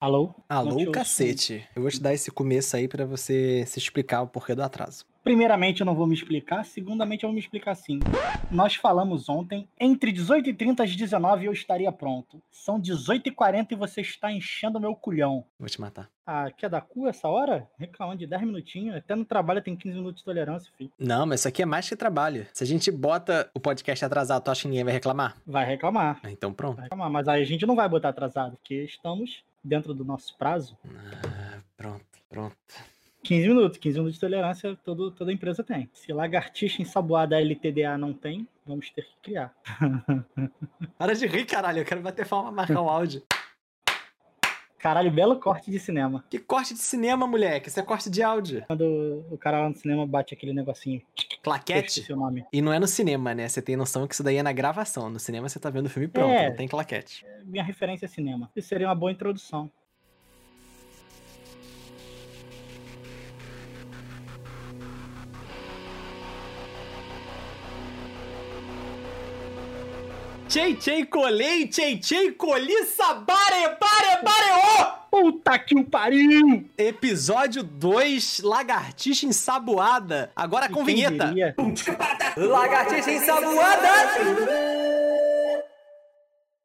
Alô? Alô, cacete. Eu vou te dar esse começo aí pra você se explicar o porquê do atraso. Primeiramente, eu não vou me explicar. Segundamente, eu vou me explicar sim. Nós falamos ontem, entre 18h30 às 19 eu estaria pronto. São 18h40 e você está enchendo o meu culhão. Vou te matar. Ah, quer dar cu essa hora? Reclamando de 10 minutinhos. Até no trabalho tem 15 minutos de tolerância, filho. Não, mas isso aqui é mais que trabalho. Se a gente bota o podcast atrasado, tu acha que ninguém vai reclamar? Vai reclamar. Ah, Então pronto. Vai reclamar. Mas aí a gente não vai botar atrasado, porque estamos dentro do nosso prazo. Ah, pronto, pronto. 15 minutos. 15 minutos de tolerância todo, toda empresa tem. Se lagartixa ensaboada LTDA não tem, vamos ter que criar. Para de rir, caralho. Eu quero bater palma, marcar o áudio. Caralho, belo corte de cinema. Que corte de cinema, moleque. Isso é corte de áudio. Quando o cara lá no cinema bate aquele negocinho. Claquete. O nome. E não é no cinema, né? Você tem noção que isso daí é na gravação. No cinema você tá vendo o filme pronto, É. não tem claquete. Minha referência é cinema. Isso seria uma boa introdução. Tchei, tchei, colei, tchei, tchei, colhi, sabare, bare, bare, Puta que o pariu! Episódio 2, Lagartixa Ensaboada. Agora com vinheta. Lagartixa Ensaboada!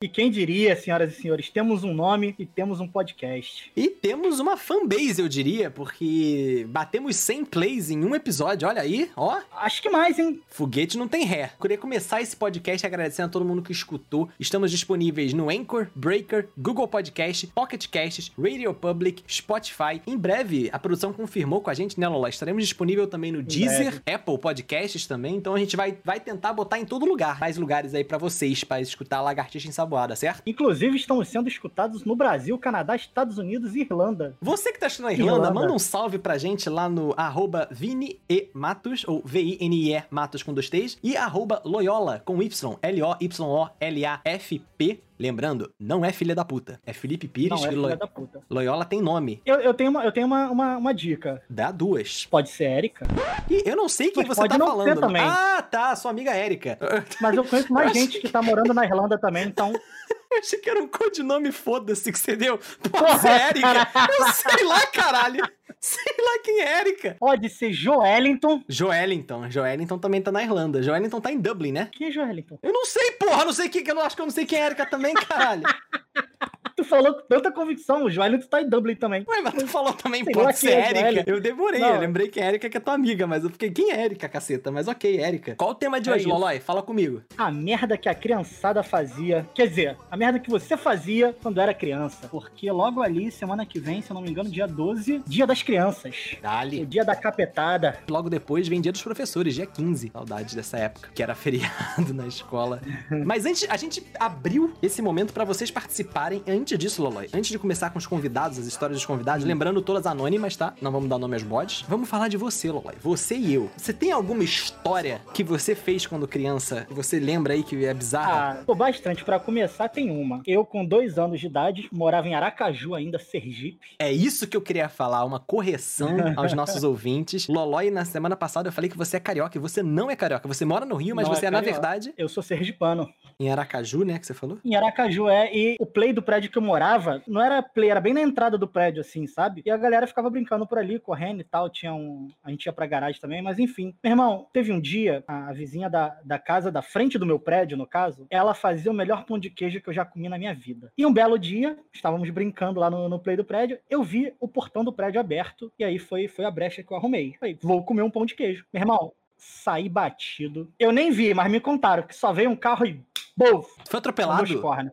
E quem diria, senhoras e senhores, temos um nome e temos um podcast. E temos uma fanbase, eu diria, porque batemos 100 plays em um episódio. Olha aí, ó. Acho que mais, hein? Foguete não tem ré. Queria começar esse podcast agradecendo a todo mundo que escutou. Estamos disponíveis no Anchor, Breaker, Google Podcast, Pocket Casts, Radio Public, Spotify. Em breve, a produção confirmou com a gente, né, Lola? Estaremos disponível também no Deezer, Apple Podcasts também. Então a gente vai, vai tentar botar em todo lugar. Mais lugares aí pra vocês, pra escutar Lagartixa Certo? Inclusive, estamos sendo escutados no Brasil, Canadá, Estados Unidos e Irlanda. Você que tá assistindo na Irlanda, Irlanda. manda um salve pra gente lá no arroba Vini e Matos, ou V-I-N-I-E Matos com dois T's, e arroba Loyola com Y, L-O-Y-O-L-A-F-P. Lembrando, não é filha da puta, é Felipe Pires Não, é filha Lo- da puta. Loyola tem nome, Eu, eu tenho, uma, eu tenho uma, uma, uma dica. dá duas. Pode ser Érica, E eu não sei quem Mas você pode tá não falando. ser também. Ah, tá, sua amiga Érica. mas eu conheço mais gente que tá morando na Irlanda também, então Eu achei que era um codinome foda-se que você deu. Porra, ser Érica. Eu sei lá, caralho. Sei lá quem é Érica. pode ser Joelinton. Joelinton. Joelinton também tá na Irlanda. Joelinton tá em Dublin, né? Quem é Joelinton? Eu não sei, porra, não sei quem, eu não acho que eu não sei quem é Erika também, caralho. Tu falou com tanta convicção, o Joelinton tá em Dublin também. Ué, mas tu falou também, Sei pode ser é Erika. Joelito. Eu demorei, Não. eu lembrei que é Erika que é tua amiga, mas eu fiquei, quem é Erika, caceta? Mas ok, Erika. Qual o tema de É hoje. Lolói? Fala comigo. A merda que a criançada fazia. Quer dizer, a merda que você fazia quando era criança. Porque logo ali, semana que vem, se eu não me engano, dia 12, dia das crianças. O Dali. dia da capetada. Logo depois vem Dia dos Professores, dia 15. Saudades dessa época, que era feriado na escola. Mas antes, a gente abriu esse momento pra vocês participarem. Antes disso, Lolói, antes de começar com os convidados, as histórias dos convidados, lembrando todas anônimas, tá? Não vamos dar nome aos bodes. Vamos falar de você, Lolói. Você e eu. Você tem alguma história que você fez quando criança, que você lembra aí que é bizarra? Ah, pô, bastante. Pra começar, tem uma. Eu, com dois anos de idade, morava em Aracaju ainda, Sergipe. É isso que eu queria falar, uma correção aos nossos ouvintes. Lolói, na semana passada eu falei que você é carioca e você não é carioca. Você mora no Rio, mas Não você é é, na verdade, Eu sou sergipano. em Aracaju, né, que você falou? Em Aracaju, é. E o play do prédio que eu morava, não era play, era bem na entrada do prédio, assim, sabe? E a galera ficava brincando por ali, correndo e tal. Tinha um. A gente ia pra garagem também, mas enfim. Meu irmão, teve um dia, a, vizinha da, da casa, da frente do meu prédio, no caso, ela fazia o melhor pão de queijo que eu já comi na minha vida. E um belo dia, estávamos brincando lá no, no play do prédio, eu vi o portão do prédio aberto, e aí foi, foi a brecha que eu arrumei. Falei, vou comer um pão de queijo. Meu irmão, saí batido. Eu nem vi, mas me contaram que só veio um carro e. Bof! Foi atropelado?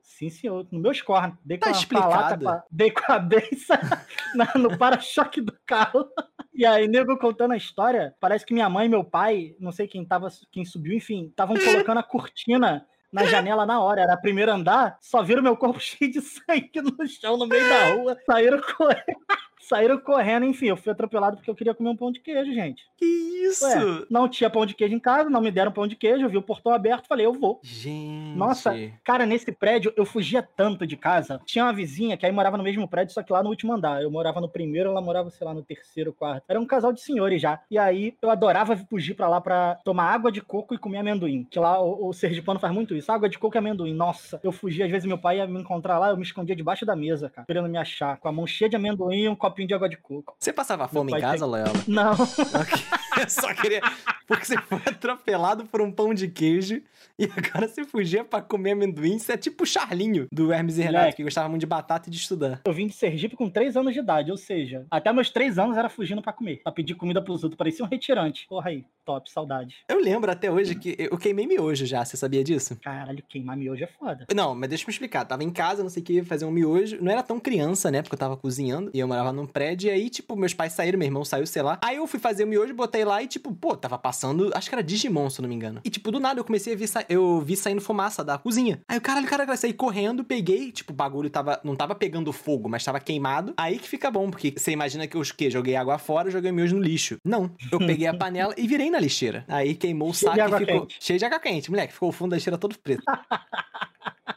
Sim, senhor. No meus cornos. Dei com Tá a explicado. palata, com dei com a benção no para-choque do carro. E aí, nego contando a história, parece que minha mãe e meu pai, não sei quem tava, quem subiu, enfim, estavam colocando a cortina na janela na hora. Era primeiro andar, só viram meu corpo cheio de sangue no chão, no meio da rua. Saíram correndo. Saíram correndo, enfim, eu fui atropelado porque eu queria comer um pão de queijo, gente. Que isso? Ué, não tinha pão de queijo em casa, não me deram pão de queijo, eu vi o portão aberto, falei, eu vou. Gente. Nossa, cara, nesse prédio eu fugia tanto de casa. Tinha uma vizinha que aí morava no mesmo prédio, só que lá no último andar. Eu morava no primeiro, ela morava, sei lá, no terceiro, quarto. Era um casal de senhores já. E aí eu adorava fugir pra lá pra tomar água de coco e comer amendoim. Que lá o, o Sergipano faz muito isso. Água de coco e amendoim. Nossa, eu fugia, às vezes meu pai ia me encontrar lá, eu me escondia debaixo da mesa, cara, querendo me achar, com a mão cheia de amendoim um copinho de água de coco. Você passava fome em casa, tem- Loyola? Não. Eu só queria. Porque você foi atropelado por um pão de queijo e agora você fugia pra comer amendoim. Você é tipo o Charlinho do Hermes e Renato, que gostava muito de batata e de estudar. Eu vim de Sergipe com 3 anos de idade, ou seja, até meus 3 anos era fugindo pra comer, pra pedir comida pros outros, parecia um retirante. Porra aí, top, saudade. Eu lembro até hoje que eu queimei miojo já, você sabia disso? Caralho, queimar miojo é foda. Não, mas deixa eu me explicar. Tava em casa, não sei o que, fazer um miojo. Não era tão criança, né? Porque eu tava cozinhando. E eu morava num prédio. E aí, tipo, meus pais saíram, meu irmão saiu, sei lá. Aí eu fui fazer o miojo, botei lá e, tipo, pô, tava passando. Acho que era Digimon, se eu não me engano. E, tipo, do nada eu comecei a ver. sa- Eu vi saindo fumaça da cozinha. Aí o caralho, caralho, eu saí correndo, peguei. Tipo, o bagulho tava. Não tava pegando fogo, mas tava queimado. Aí que fica bom, porque você imagina que eu o quê? Joguei água fora, joguei o miojo no lixo. Não. Eu peguei a panela e virei na lixeira. Aí queimou o saco e ficou. quente. Cheio de água quente, moleque. Ficou o fundo da lixeira todo preto.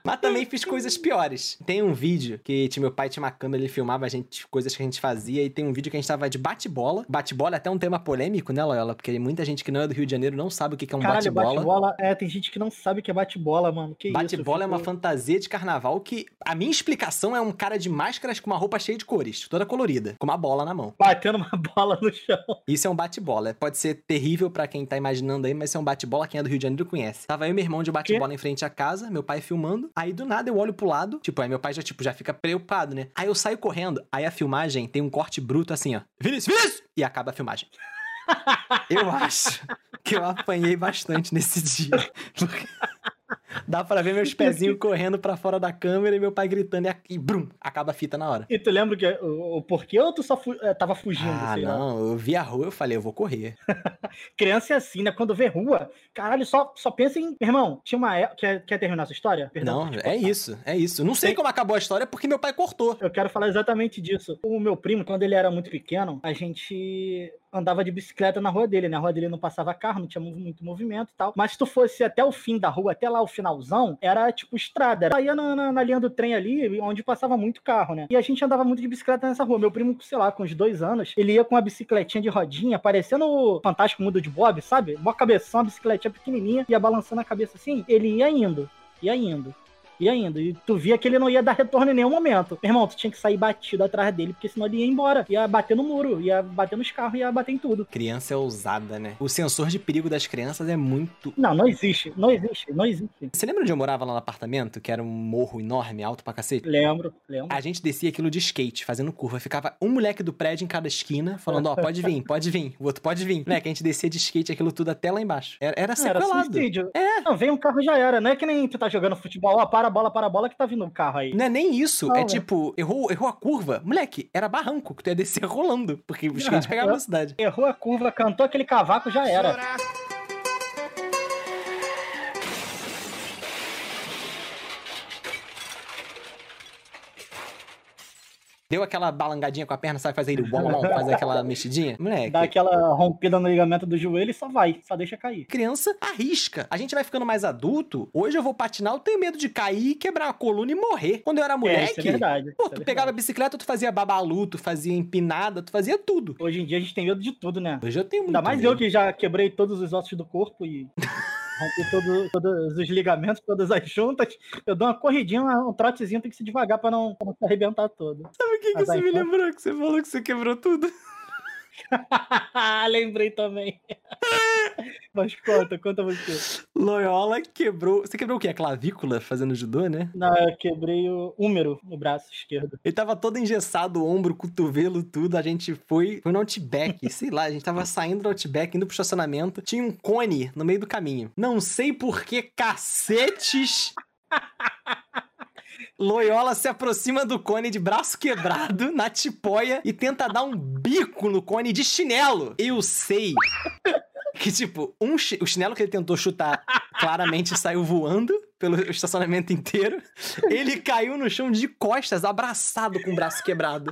Mas também fiz coisas piores. Tem um vídeo que tinha, meu pai tinha uma câmera, ele filmava a gente, coisas que a gente fazia, e tem um vídeo que a gente tava de bate-bola. Bate-bola é até um tema polêmico, né, Loyola? Porque muita gente que não é do Rio de Janeiro não sabe o que é um bate-bola. bate-bola. É, tem gente que não sabe o que é bate-bola, mano. Que? Bate-bola é uma fantasia de carnaval que a minha explicação é um cara de máscaras com uma roupa cheia de cores, toda colorida, com uma bola na mão. Batendo uma bola no chão. Isso é um bate-bola. Pode ser terrível pra quem tá imaginando aí, mas isso é um bate-bola. Quem é do Rio de Janeiro conhece. Tava eu e meu irmão de bate-bola em frente à casa, meu pai filmando. Aí do nada eu olho pro lado, tipo, aí meu pai já, tipo, já fica preocupado, né? Aí eu saio correndo, aí a filmagem tem um corte bruto assim, ó. Vinícius, Vinícius! E acaba a filmagem. Eu acho que eu apanhei bastante nesse dia. Porque Dá pra ver meus pezinhos correndo pra fora da câmera e meu pai gritando e, brum, acaba a fita na hora. E tu lembra que, o, o porquê ou tu só fu- eh, tava fugindo? Ah, sei lá? não, eu vi a rua, eu falei, eu vou correr. Criança é assim, né? Quando vê rua, caralho, só, só pensa em. Irmão, tinha uma época. Quer, quer terminar essa história? Perdão Não, é isso, é isso. Não sei Tem- como acabou a história porque meu pai cortou. Eu quero falar exatamente disso. O meu primo, quando ele era muito pequeno, a gente andava de bicicleta na rua dele, né? A rua dele não passava carro, não tinha mu- muito movimento e tal. Mas se tu fosse até o fim da rua, até lá o finalzão, era tipo estrada. Ia na, na- na linha do trem ali, onde passava muito carro, né? E a gente andava muito de bicicleta nessa rua. Meu primo, sei lá, com uns dois anos, ele ia com uma bicicletinha de rodinha, parecendo o Fantástico Mundo de Bob, sabe? Uma cabeção, uma bicicletinha pequenininha, ia balançando a cabeça assim. Ele ia indo, ia indo. Ia indo. E tu via que ele não ia dar retorno em nenhum momento. Meu irmão, tu tinha que sair batido atrás dele, porque senão ele ia embora. Ia bater no muro, ia bater nos carros, ia bater em tudo. Criança é ousada, né? O sensor de perigo das crianças é muito. Não, não existe. Não existe. Não existe. Você lembra onde eu morava lá no apartamento? Que era um morro enorme, alto pra cacete? Lembro, lembro. A gente descia aquilo de skate, fazendo curva. Ficava um moleque do prédio em cada esquina, falando: Ó, pode vir, pode vir. O outro pode vir. Moleque, a gente descia de skate aquilo tudo até lá embaixo. Era, era Não, era sequelado. suicídio. É. Não, vem um carro já era. Não é que nem tu tá jogando futebol, ó, para a bola, para a bola que tá vindo um carro aí. Não é nem isso. Não, é tipo, errou, errou a curva. Moleque, era barranco que tu ia descer rolando. Porque o skate pegava eu- velocidade. Errou a curva, cantou aquele cavaco, já era. Deu aquela balangadinha com a perna, sabe? Fazer ele, uau, fazer aquela mexidinha. Moleque. Dá aquela rompida no ligamento do joelho e só vai, só deixa cair. Criança arrisca. A gente vai ficando mais adulto. Hoje eu vou patinar, eu tenho medo de cair, quebrar a coluna e morrer. Quando eu era É, moleque. isso é verdade. Pô, é tu verdade. pegava a bicicleta, tu fazia babalu, tu fazia empinada, tu fazia tudo. Hoje em dia a gente tem medo de tudo, né? Hoje eu tenho muito Ainda mais medo. eu que já quebrei todos os ossos do corpo e rompi todo- todos os ligamentos, todas as juntas. Eu dou uma corridinha, um trotezinho, tem que ser devagar pra não, pra não se arrebentar todo. Sabe o que, que você me lembrou? Que você falou que você quebrou tudo? Lembrei também. Mas conta, conta você. Loyola quebrou. Você quebrou o quê? A clavícula fazendo judô, né? Não, eu quebrei o húmero no braço esquerdo. Ele tava todo engessado, o ombro, o cotovelo, tudo. A gente foi, foi no Outback, sei lá, a gente tava saindo do Outback, indo pro estacionamento. Tinha um cone no meio do caminho. Não sei por que cacetes. Loyola se aproxima do cone de braço quebrado, na tipóia, e tenta dar um bico no cone de chinelo. Eu sei que, tipo, um chi- o chinelo que ele tentou chutar claramente saiu voando pelo estacionamento inteiro. Ele caiu no chão de costas, abraçado com o braço quebrado.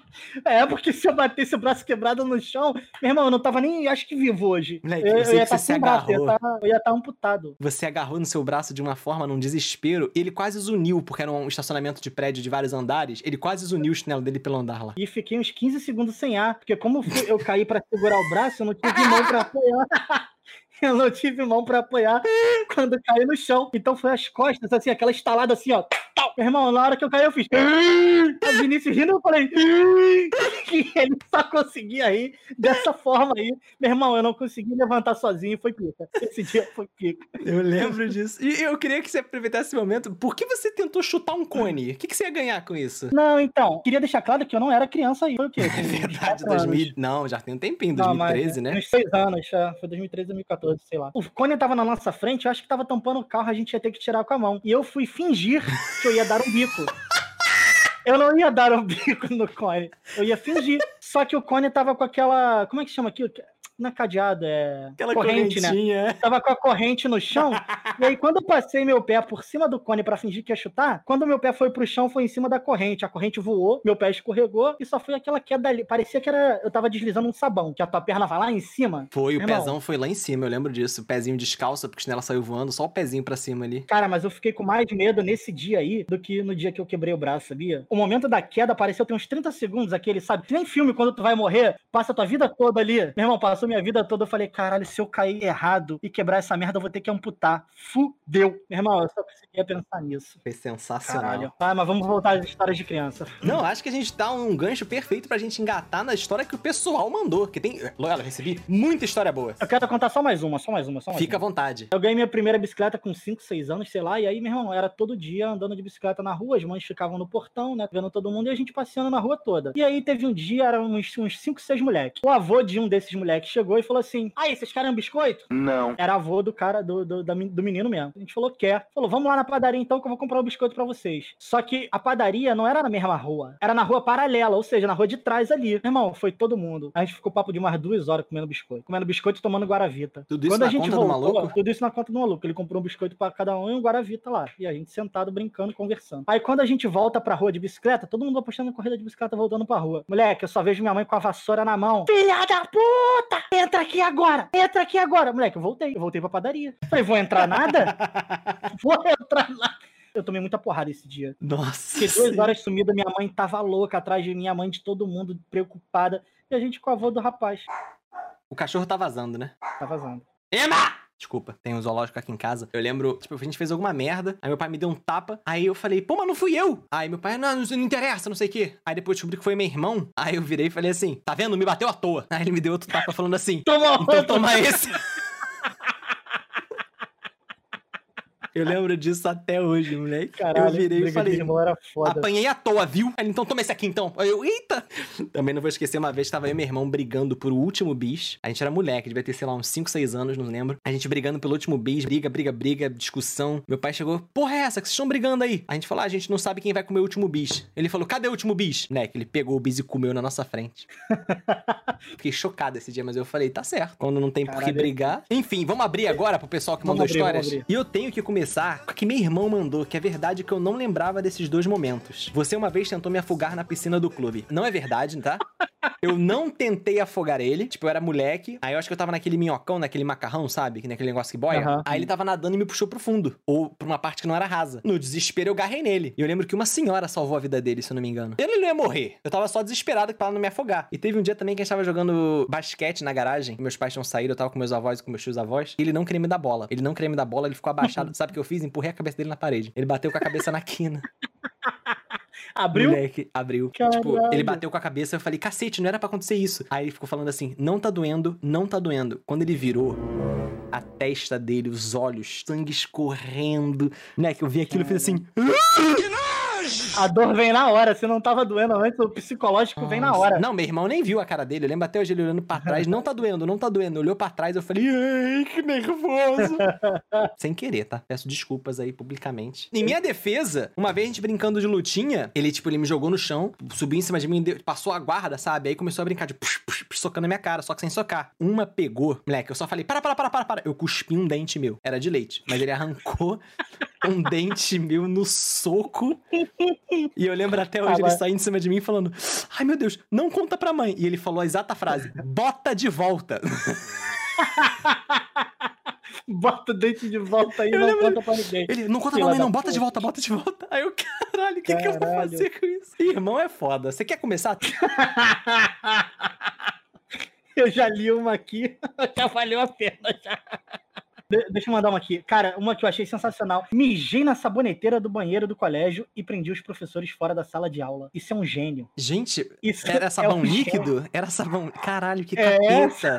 É, porque se eu batesse o braço quebrado no chão, meu irmão, eu não tava nem, acho que vivo hoje. Moleque, eu, eu sei ia que você estar se sem braço, eu ia agarrou. estar- eu ia estar amputado. Você agarrou no seu braço de uma forma, num desespero, e ele quase zuniu, porque era um estacionamento de prédio de vários andares, ele quase zuniu o chinelo dele pelo andar lá. E fiquei uns 15 segundos sem ar, porque como eu caí pra segurar o braço, eu não tive mão pra apoiar. Eu não tive mão pra apoiar quando caí no chão. Então foi as costas, assim, aquela estalada assim, ó. Meu irmão, na hora que eu caí, eu fiz. O Vinícius rindo, eu falei. Que ele só conseguia rir dessa forma aí. Meu irmão, eu não consegui levantar sozinho e foi pica. Esse dia foi pica. Eu lembro disso. E eu queria que você aproveitasse esse momento. Por que você tentou chutar um cone? O que, que você ia ganhar com isso? Não, então, queria deixar claro que eu não era criança aí. Foi o quê? É verdade, quatro anos. 2000. Não, já tem um tempinho, Não, mas 2013, né? Uns seis anos, já. Foi 2013, 2014, sei lá. O Cone tava na nossa frente, eu acho que tava tampando o carro, a gente ia ter que tirar com a mão. E eu fui fingir que eu ia dar um bico. Eu não ia dar um bico no Cone. Eu ia fingir. Só que o Cone tava com aquela. Como é que chama aquilo? Não é cadeado, é. Aquela corrente, né? correntinha. Tava com a corrente no chão. e aí, quando eu passei meu pé por cima do cone pra fingir que ia chutar, quando meu pé foi pro chão, foi em cima da corrente. A corrente voou, meu pé escorregou e só foi aquela queda ali. Parecia que era. Eu tava deslizando um sabão, que a tua perna vai lá em cima. Foi, o Irmão. pezão foi lá em cima, eu lembro disso. O pezinho descalço, porque a chinela saiu voando, só o pezinho pra cima ali. Cara, mas eu fiquei com mais medo nesse dia aí do que no dia que eu quebrei o braço, sabia? O momento da queda pareceu ter uns 30 segundos, aquele, sabe? Que nem filme quando tu vai morrer, passa a tua vida toda ali. Meu irmão, passou minha vida toda, eu falei, caralho, se eu cair errado e quebrar essa merda, eu vou ter que amputar. Fudeu. Meu irmão, eu só conseguia pensar nisso. Foi sensacional. Caralho. Ah, mas vamos voltar às histórias de criança. Não, acho que a gente dá um gancho perfeito pra gente engatar na história que o pessoal mandou. Que tem. Loela, recebi muita história boa. Eu quero contar só mais uma, só mais uma, só mais Fica à uma. vontade. Eu ganhei minha primeira bicicleta com 5, 6 anos, sei lá, e aí, meu irmão, era todo dia andando de bicicleta na rua, as mães ficavam no portão, né, vendo todo mundo, e a gente passeando na rua toda. E aí teve um dia, eram uns 5, 6 moleques. O avô de um desses moleques chegou e falou assim, aí, vocês querem um biscoito? Não. Era avô do cara, do, do, do menino mesmo. A gente falou, quer. Falou, vamos lá na padaria então que eu vou comprar um biscoito pra vocês. Só que a padaria não era na mesma rua. Era na rua paralela, ou seja, na rua de trás ali. Meu irmão, foi todo mundo. A gente ficou papo de umas duas horas comendo biscoito. Comendo biscoito e tomando Guaravita. Tudo isso Quando na a gente conta do voltou, maluco? tudo isso na conta do maluco. Ele comprou um biscoito pra cada um e um Guaravita lá. E a gente sentado, brincando, conversando. Aí quando a gente volta pra rua de bicicleta, todo mundo apostando na corrida de bicicleta voltando pra rua. Moleque, eu só vejo minha mãe com a vassoura na mão. Filha da puta! Entra aqui agora! Entra aqui agora! Moleque, eu voltei. Eu voltei pra padaria. Falei, vou entrar nada? vou entrar nada. Eu tomei muita porrada esse dia. Nossa. Fiquei duas horas sumida, minha mãe tava louca atrás de mim, a mãe de todo mundo preocupada. E a gente com a avó do rapaz. O cachorro tá vazando, né? Tá vazando. Emma! Desculpa, tem um zoológico aqui em casa. Eu lembro, tipo, a gente fez alguma merda. Aí meu pai me deu um tapa. Aí eu falei, pô, mas não fui eu. Aí meu pai, não, não, não interessa, não sei o quê. Aí depois eu descobri que foi meu irmão. Aí eu virei e falei assim, tá vendo? Me bateu à toa. Aí ele me deu outro tapa falando assim, Toma então toma esse. Eu lembro disso até hoje, moleque. Caralho, eu virei e falei. Apanhei à toa, viu? Ele, então toma esse aqui então. Aí eu, eita! Também não vou esquecer, uma vez tava eu e meu irmão brigando por o último bis. A gente era moleque, devia ter, sei lá, uns 5, 6 anos, não lembro. A gente brigando pelo último bis, briga, briga, briga, discussão. Meu pai chegou, porra é essa que vocês estão brigando aí? A gente falou, ah, a gente não sabe quem vai comer o último bis. Ele falou, cadê o último bis? Moleque, ele pegou o bis e comeu na nossa frente. Fiquei chocado esse dia, mas eu falei, tá certo. Quando não tem por que brigar. Enfim, vamos abrir agora pro pessoal que Vamos mandou abrir, histórias. E eu tenho que começar com o que meu irmão mandou, que é verdade que eu não lembrava desses dois momentos. Você uma vez tentou me afogar na piscina do clube. Não é verdade, tá? Eu não tentei afogar ele. Tipo, eu era moleque. Aí eu acho que eu tava naquele minhocão, naquele macarrão, sabe? Que Naquele negócio que boia. Aham. Aí ele tava nadando e me puxou pro fundo. Ou pra uma parte que não era rasa. No desespero, eu garrei nele. E eu lembro que uma senhora salvou a vida dele, se eu não me engano. Ele não ia morrer. Eu tava só desesperado pra ela não me afogar. E teve um dia também que a gente tava jogando basquete na garagem. Meus pais tinham saído, eu tava com meus avós e com meus tios avós. E ele não queria me dar bola. Ele não queria me dar bola, ele ficou abaixado. Sabe o que eu fiz? Empurrei a cabeça dele na parede. Ele bateu com a cabeça na quina. Abriu? Moleque, abriu. Tipo, Caralho. ele bateu com a cabeça, eu falei, cacete, não era pra acontecer isso. Aí ele ficou falando assim, não tá doendo, não tá doendo. Quando ele virou, a testa dele, os olhos, sangue escorrendo. Moleque, eu vi aquilo e fiz assim, A dor vem na hora. Se não tava doendo antes, o psicológico vem na Nossa. hora. Não, meu irmão nem viu a cara dele. Eu lembro até hoje ele olhando pra trás. Não tá doendo, não tá doendo. Olhou pra trás, eu falei, ai, que nervoso. Sem querer, tá? Peço desculpas aí publicamente. Em minha defesa, uma vez a gente brincando de lutinha, ele, tipo, ele me jogou no chão, subiu em cima de mim, passou a guarda, sabe? Aí começou a brincar de push, push, push, socando a minha cara, só que sem socar. Uma pegou, moleque, eu só falei, para, para, para, para, para. Eu cuspi um dente meu. Era de leite, mas ele arrancou. Um dente meu no soco. E eu lembro até hoje ele saindo em cima de mim falando: Ai meu Deus, não conta pra mãe. E ele falou a exata frase: Bota de volta. Bota o dente de volta aí, Eu não lembro- conta pra ninguém. Ele, não conta pra mãe, não, bota de volta, bota de volta. Aí eu, caralho, o que, que eu vou fazer com isso? Irmão é foda. Você quer começar? Eu já li uma aqui, já valeu a pena já. De- deixa eu mandar uma aqui. Cara, uma que eu achei sensacional. Mijei na saboneteira do banheiro do colégio e prendi os professores fora da sala de aula. Isso é um gênio. Gente, Isso era é sabão gênio. líquido? Era sabão. Caralho, que É. capeta.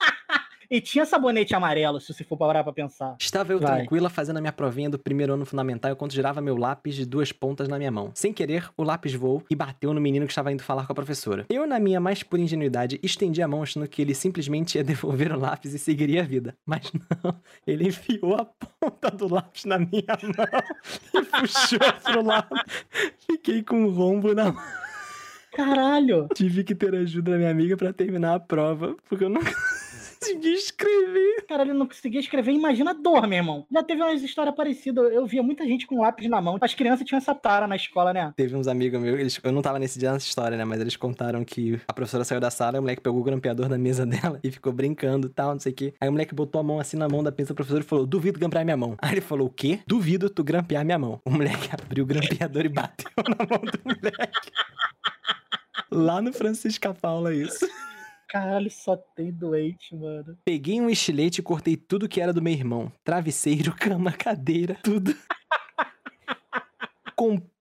E tinha sabonete amarelo, se você for parar pra pensar. Estava eu Vai. tranquila fazendo a minha provinha do primeiro ano fundamental enquanto girava meu lápis de duas pontas na minha mão. Sem querer, o lápis voou e bateu no menino que estava indo falar com a professora. Eu, na minha mais pura ingenuidade, estendi a mão achando que ele simplesmente ia devolver o lápis e seguiria a vida. Mas não, ele enfiou a ponta do lápis na minha mão e puxou pro lado. Fiquei com um rombo na mão. Caralho! Tive que ter ajuda da minha amiga pra terminar a prova, porque eu não consegui escrever. Caralho, eu não conseguia escrever. Imagina a dor, meu irmão. Já teve umas histórias parecidas. Eu via muita gente com lápis na mão. As crianças tinham essa tara na escola, né? Teve uns amigos meus, eles- eu não tava nesse dia nessa história, né? Mas eles contaram que a professora saiu da sala, o moleque pegou o grampeador na mesa dela e ficou brincando e tal, não sei o quê. Aí o moleque botou a mão assim na mão da pensa do professor e falou: Duvido grampear minha mão. Aí ele falou: O quê? Duvido tu grampear minha mão. O moleque abriu o grampeador e bateu na mão do moleque. Lá no Francisca Paula, isso. Caralho, só tem doente, mano. Peguei um estilete e cortei tudo que era do meu irmão: travesseiro, cama, cadeira, tudo.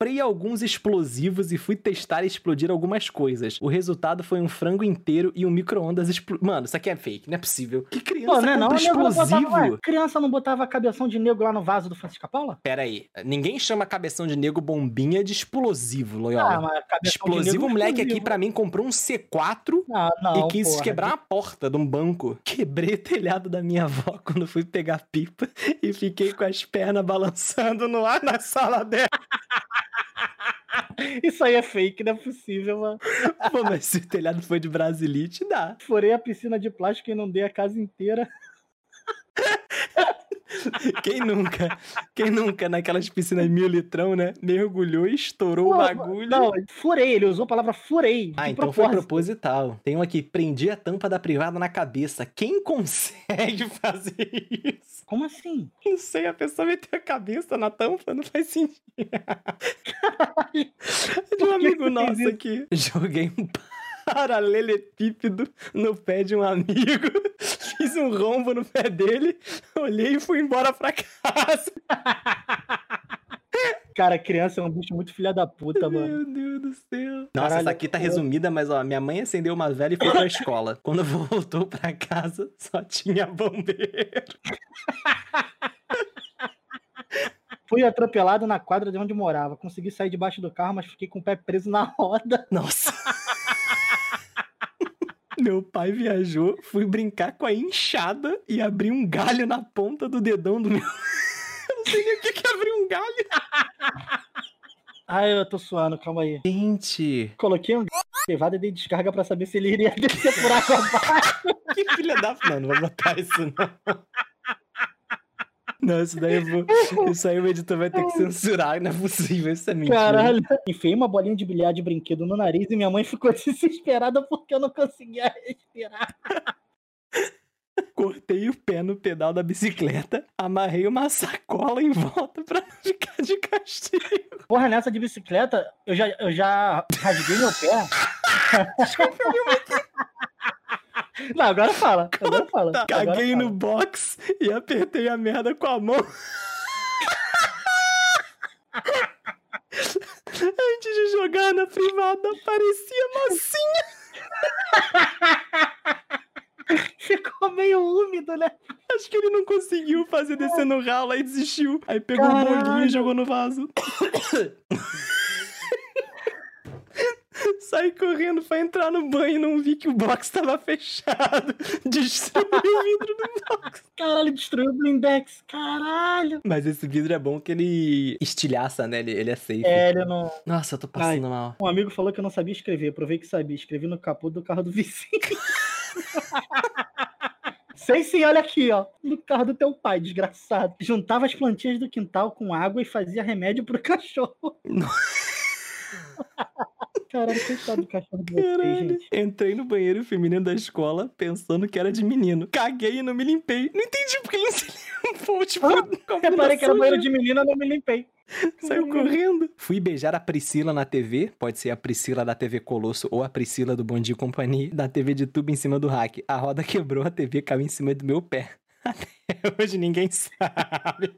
Comprei alguns explosivos e fui testar e explodir algumas coisas. O resultado foi um frango inteiro e um micro-ondas expl... Mano, isso aqui é fake, não é possível. Que criança Pô? Não, nego não explosivo? botava, ué, criança não botava cabeção de nego lá no vaso do Francisca Paula? Pera aí, ninguém chama cabeção de nego bombinha de explosivo, Ah, Loyola. mas cabeção de explosivo, o moleque aqui explosivo. pra mim comprou um C4 Ah, não, e quis porra. quebrar a porta de um banco. Quebrei o telhado da minha avó quando fui pegar pipa e fiquei com as pernas balançando no ar na sala dela. Isso aí é fake, não é possível, mano. Pô, mas se o telhado foi de Brasilite, dá. Furei a piscina de plástico e inundei a casa inteira. Quem nunca? Quem nunca naquelas piscinas mil litrão, né? Mergulhou e estourou o bagulho. Não, furei, ele usou a palavra furei. Ah, então foi propósito. proposital. Tem um aqui, prendi a tampa da privada na cabeça. Quem consegue fazer isso? Como assim? Não sei, a pessoa meteu a cabeça na tampa, não faz sentido. De um amigo nosso aqui. Joguei um paralelepípedo no pé de um amigo, fiz um rombo no pé dele, olhei e fui embora pra casa. Cara, criança é um bicho muito filha da puta, mano. Meu Deus do céu. Nossa, Caralho, essa aqui tá resumida, mas ó, minha mãe acendeu uma vela e foi pra escola. Quando voltou pra casa, só tinha bombeiro. Fui atropelado na quadra de onde morava. Consegui sair debaixo do carro, mas fiquei com o pé preso na roda. Nossa. Meu pai viajou, fui brincar com a enxada e abri um galho na ponta do dedão do meu. Eu não sei nem o que que é abrir um galho. Ai, eu tô suando, calma aí. Gente, Coloquei um levado e dei descarga pra saber se ele iria descer por água abaixo. que filha da. Não, não vou botar isso não. Não, isso daí eu vou. Isso aí o editor vai ter que censurar, não é possível, isso é mentira. Caralho. Enfiei uma bolinha de bilhar de brinquedo no nariz e minha mãe ficou desesperada porque eu não conseguia respirar. Cortei o pé no pedal da bicicleta, amarrei uma sacola em volta pra ficar de castigo. Porra, nessa de bicicleta, eu já, eu já rasguei meu pé. Não, agora fala. Agora fala. agora Caguei fala. no box e apertei a merda com a mão. Antes de jogar na privada, parecia massinha. Ficou meio úmido, né? Acho que ele não conseguiu fazer descer no ralo, aí desistiu. Aí pegou Caralho. bolinho e jogou no vaso. Saí correndo pra entrar no banho e não vi que o box tava fechado. Destruiu o vidro do box. Caralho, destruiu o blindex. Caralho. Mas esse vidro é bom que ele estilhaça, né? Ele, ele é safe. É, ele não. Nossa, eu tô passando mal. Um amigo falou que eu não sabia escrever. Provei que sabia. Escrevi no capô do carro do vizinho. Sei sim, olha aqui, ó. No carro do teu pai, desgraçado. Juntava as plantinhas do quintal com água e fazia remédio pro cachorro. Caralho, coitado do cachorro de vocês, Caralho. gente. Entrei no banheiro feminino da escola pensando que era de menino. Caguei e não me limpei. Não entendi porque ele não se limpou. Tipo, Ah, Reparei que era banheiro de menina, não me limpei. Saiu correndo. Fui beijar a Priscila na TV. Pode ser a Priscila da TV Colosso ou a Priscila do Bom Dia Companhia. Da TV de tubo em cima do rack. A roda quebrou, a TV caiu em cima do meu pé. Até hoje ninguém sabe.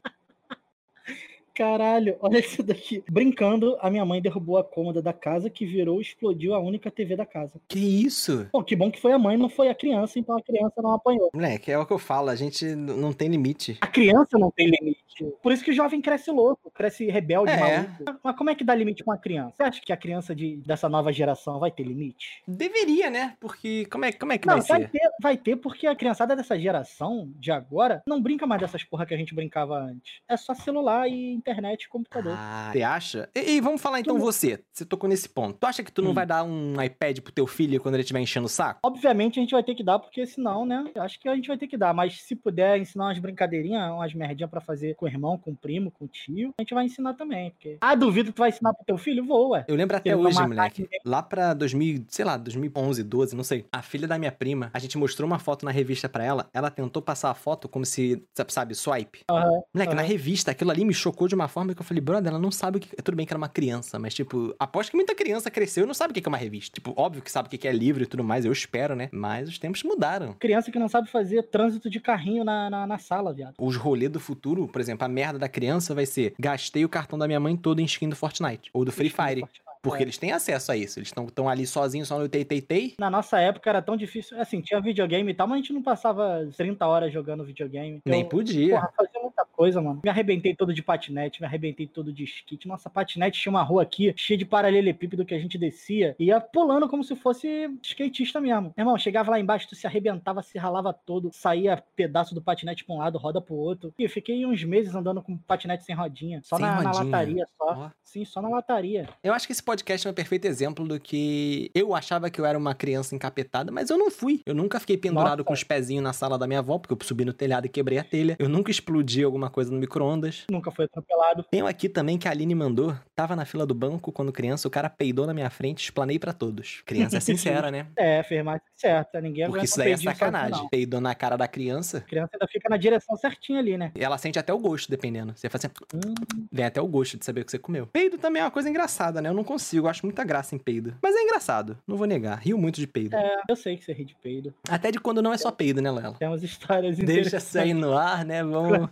Caralho, olha isso daqui. Brincando, a minha mãe derrubou a cômoda da casa que virou e explodiu a única TV da casa. Que isso? Bom, que bom que foi a mãe, não foi a criança, então a criança não apanhou. Moleque, é o que eu falo. A gente não tem limite. A criança não tem limite. Por isso que o jovem cresce louco, cresce rebelde, É. maluco. Mas como é que dá limite com a criança? Você acha que a criança de, dessa nova geração vai ter limite? Deveria, né? Porque como é, como é que Não, vai vai ser? ter, vai ter, porque a criançada dessa geração de agora não brinca mais dessas porra que a gente brincava antes. É só celular e internet e computador. Ah, você acha? E, e vamos falar então Tudo. você. Você tocou nesse ponto. Tu acha que tu não Hum. vai dar um iPad pro teu filho quando ele estiver enchendo o saco? Obviamente a gente vai ter que dar, porque senão, né? eu Acho que a gente vai ter que dar. Mas se puder ensinar umas brincadeirinhas, umas merdinhas pra fazer com o irmão, com o primo, com o tio, a gente vai ensinar também. Porque... Ah, duvido que tu vai ensinar pro teu filho? Vou, ué. Eu lembro até hoje, moleque. ninguém. Lá pra 2000, sei lá, 2011, 12, não sei. A filha da minha prima, a gente mostrou uma foto na revista pra ela. Ela tentou passar a foto como se, sabe, swipe. Aham, Moleque, na aham. revista, aquilo ali me chocou de uma forma que eu falei, brother, ela não sabe o que. Tudo bem que era uma criança, mas, tipo, aposto que muita criança cresceu e não sabe o que é uma revista. Tipo, óbvio que sabe o que é livro e tudo mais, eu espero, né? Mas os tempos mudaram. Criança que não sabe fazer trânsito de carrinho na, na, na sala, viado. Os rolês do futuro, por exemplo, a merda da criança vai ser: gastei o cartão da minha mãe todo em skin do Fortnite ou do Free Fire. Porque É. eles têm acesso a isso. Eles estão ali sozinhos, só no TTT. Na nossa época era tão difícil. Assim, tinha videogame e tal, mas a gente não passava 30 horas jogando videogame. Nem Eu- podia. Porra, fazia muita coisa, mano. Me arrebentei todo de patinete, me arrebentei todo de skate. Nossa, patinete tinha uma rua aqui cheia de paralelepípedo que a gente descia e ia pulando como se fosse skatista mesmo. Irmão, chegava lá embaixo, tu se arrebentava, se ralava todo, saía pedaço do patinete pra um lado, roda pro outro. E eu fiquei uns meses andando com patinete sem rodinha, só Sem na, na rodinha. lataria só. Ó. Sim, só na lataria. Eu acho que esse podcast é um perfeito exemplo do que eu achava que eu era uma criança encapetada, mas eu não fui. Eu nunca fiquei pendurado Nossa. com os pezinhos na sala da minha avó, porque eu subi no telhado e quebrei a telha. Eu nunca explodi alguma coisa no micro-ondas. Nunca foi atropelado. Tenho aqui também que a Aline mandou. Tava na fila do banco quando criança, o cara peidou na minha frente, explanei pra todos. Criança é sincera, né? É, fez mais que certo. Ninguém Porque isso daí é sozinho, sacanagem. Peidou na cara da criança, A criança ainda fica na direção certinha ali, né? ela sente até o gosto, dependendo. Você faz assim, Hum, vem até o gosto de saber o que você comeu. Peido também é uma coisa engraçada, né? Eu não consigo, eu acho muita graça em peido. Mas é engraçado, não vou negar. Rio muito de peido. é, eu sei que você ri de peido. Até de quando não é só peido, né, Lela? Temos histórias Deixa aí no ar, né? Vamos,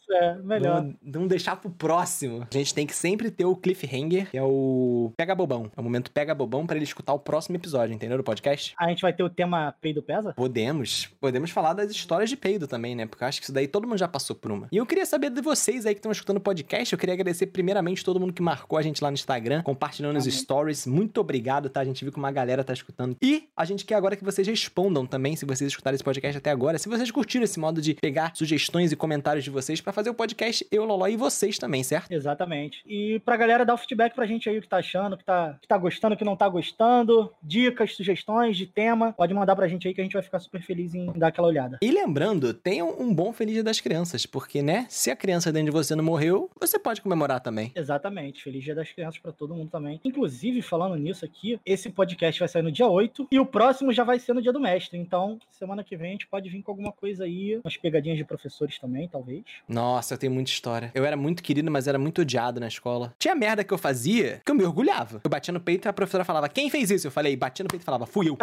Isso é melhor. vamos, vamos deixar pro próximo. A gente tem que sempre ter o cliffhanger, que é o pega bobão. É o momento pega bobão pra ele escutar o próximo episódio, entendeu? Do podcast. A gente vai ter o tema peido pesa? Podemos. Podemos falar das histórias de peido também, né? Porque eu acho que isso daí todo mundo já passou por uma. E eu queria saber de vocês aí que estão escutando o podcast. Eu queria agradecer primeiramente todo mundo que marcou a gente lá no Instagram, compartilhando os Amém. stories. Muito obrigado, tá? A gente viu que uma galera tá escutando. E a gente quer agora que vocês respondam também, se vocês escutarem esse podcast até agora, se vocês curtiram esse modo de pegar sugestões e comentários de vocês pra fazer o podcast Eu, Loló e vocês também, certo? Exatamente. E pra galera dar o feedback pra gente aí o que tá achando, o que tá, que tá gostando, o que não tá gostando, dicas, sugestões de tema, pode mandar pra gente aí que a gente vai ficar super feliz em dar aquela olhada. E lembrando, tenham um bom Feliz Dia das Crianças, porque, né, se a criança dentro de você não morreu, você pode comemorar também. Exatamente. Feliz Dia das Crianças pra todo mundo também. Inclusive, falando nisso aqui, esse podcast vai sair no dia 8 e o próximo já vai ser no dia do mestre. Então, semana que vem a gente pode vir com alguma coisa aí, umas pegadinhas de professores também, talvez. Nossa, eu tenho muita história. Eu era muito querido, mas era muito odiado na escola. Tinha merda que eu fazia que eu me orgulhava. Eu batia no peito e a professora falava, quem fez isso? Eu falei, batia no peito e falava, fui eu.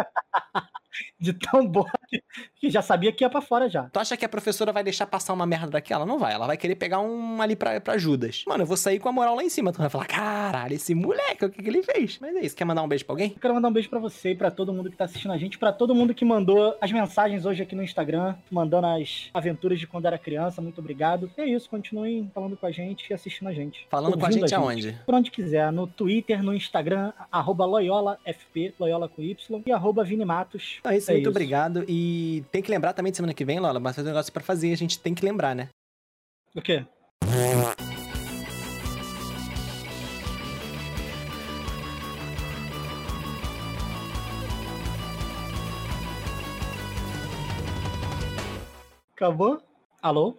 De tão boa que- que já sabia que ia pra fora já. Tu acha que a professora vai deixar passar uma merda daquela? Não vai. Ela vai querer pegar um ali pra, pra Judas. Mano, eu vou sair com a moral lá em cima. Tu vai falar, caralho, esse moleque, o que, que ele fez? Mas é isso. Quer mandar um beijo pra alguém? Eu quero mandar um beijo pra você e pra todo mundo que tá assistindo a gente, pra todo mundo que mandou as mensagens hoje aqui no Instagram, mandando as aventuras de quando era criança. Muito obrigado. E é isso, continuem falando com a gente e assistindo a gente. Falando com a Ouvindo gente aonde? Por onde quiser, no Twitter, no Instagram, arroba LoyolaFP, Loyola com Y, e arroba Vini Matos. Então é isso, É muito isso. obrigado. E tem que lembrar também de semana que vem, Lola, mas tem um negócio pra fazer. A gente tem que lembrar, né? O quê? Acabou? Alô?